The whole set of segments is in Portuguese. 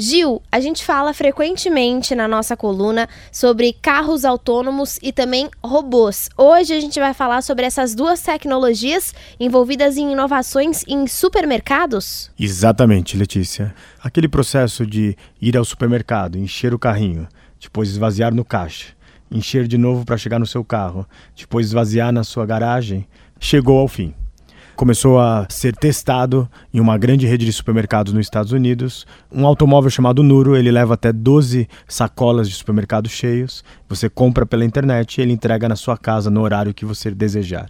Gil, a gente fala frequentemente na nossa coluna sobre carros autônomos e também robôs. Hoje a gente vai falar sobre essas duas tecnologias envolvidas em inovações em supermercados? Exatamente, Letícia. Aquele processo de ir ao supermercado, encher o carrinho, depois esvaziar no caixa, encher de novo para chegar no seu carro, depois esvaziar na sua garagem, chegou ao fim começou a ser testado em uma grande rede de supermercados nos Estados Unidos. Um automóvel chamado Nuro, ele leva até 12 sacolas de supermercado cheios. Você compra pela internet e ele entrega na sua casa no horário que você desejar.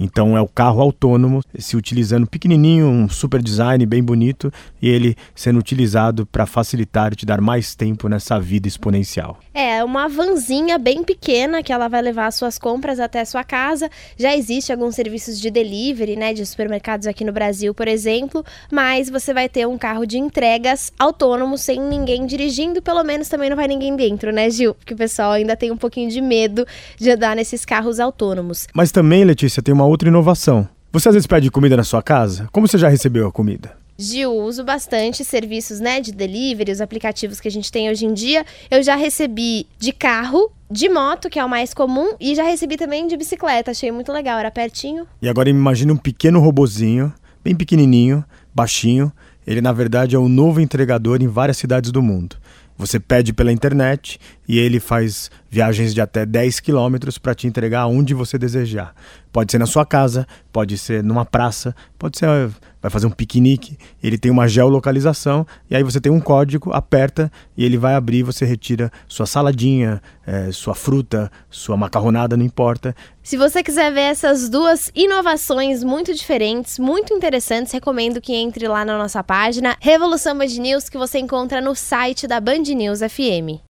Então é o carro autônomo se utilizando pequenininho, um super design bem bonito e ele sendo utilizado para facilitar e te dar mais tempo nessa vida exponencial. É uma vanzinha bem pequena que ela vai levar as suas compras até sua casa. Já existe alguns serviços de delivery, né, de supermercados aqui no Brasil, por exemplo, mas você vai ter um carro de entregas autônomo sem ninguém dirigindo, pelo menos também não vai ninguém dentro, né, Gil? Porque o pessoal ainda tem um pouquinho de medo de andar nesses carros autônomos. Mas também, Letícia, tem uma outra inovação. Você às vezes pede comida na sua casa? Como você já recebeu a comida? Gil, uso bastante serviços né, de delivery, os aplicativos que a gente tem hoje em dia. Eu já recebi de carro, de moto, que é o mais comum, e já recebi também de bicicleta. Achei muito legal, era pertinho. E agora imagine um pequeno robozinho, bem pequenininho, baixinho. Ele na verdade é o um novo entregador em várias cidades do mundo. Você pede pela internet e ele faz viagens de até 10 quilômetros para te entregar onde você desejar. Pode ser na sua casa, pode ser numa praça, pode ser vai fazer um piquenique, ele tem uma geolocalização e aí você tem um código, aperta e ele vai abrir, você retira sua saladinha, é, sua fruta, sua macarronada, não importa. Se você quiser ver essas duas inovações muito diferentes, muito interessantes, recomendo que entre lá na nossa página Revolução Band News que você encontra no site da Band News FM.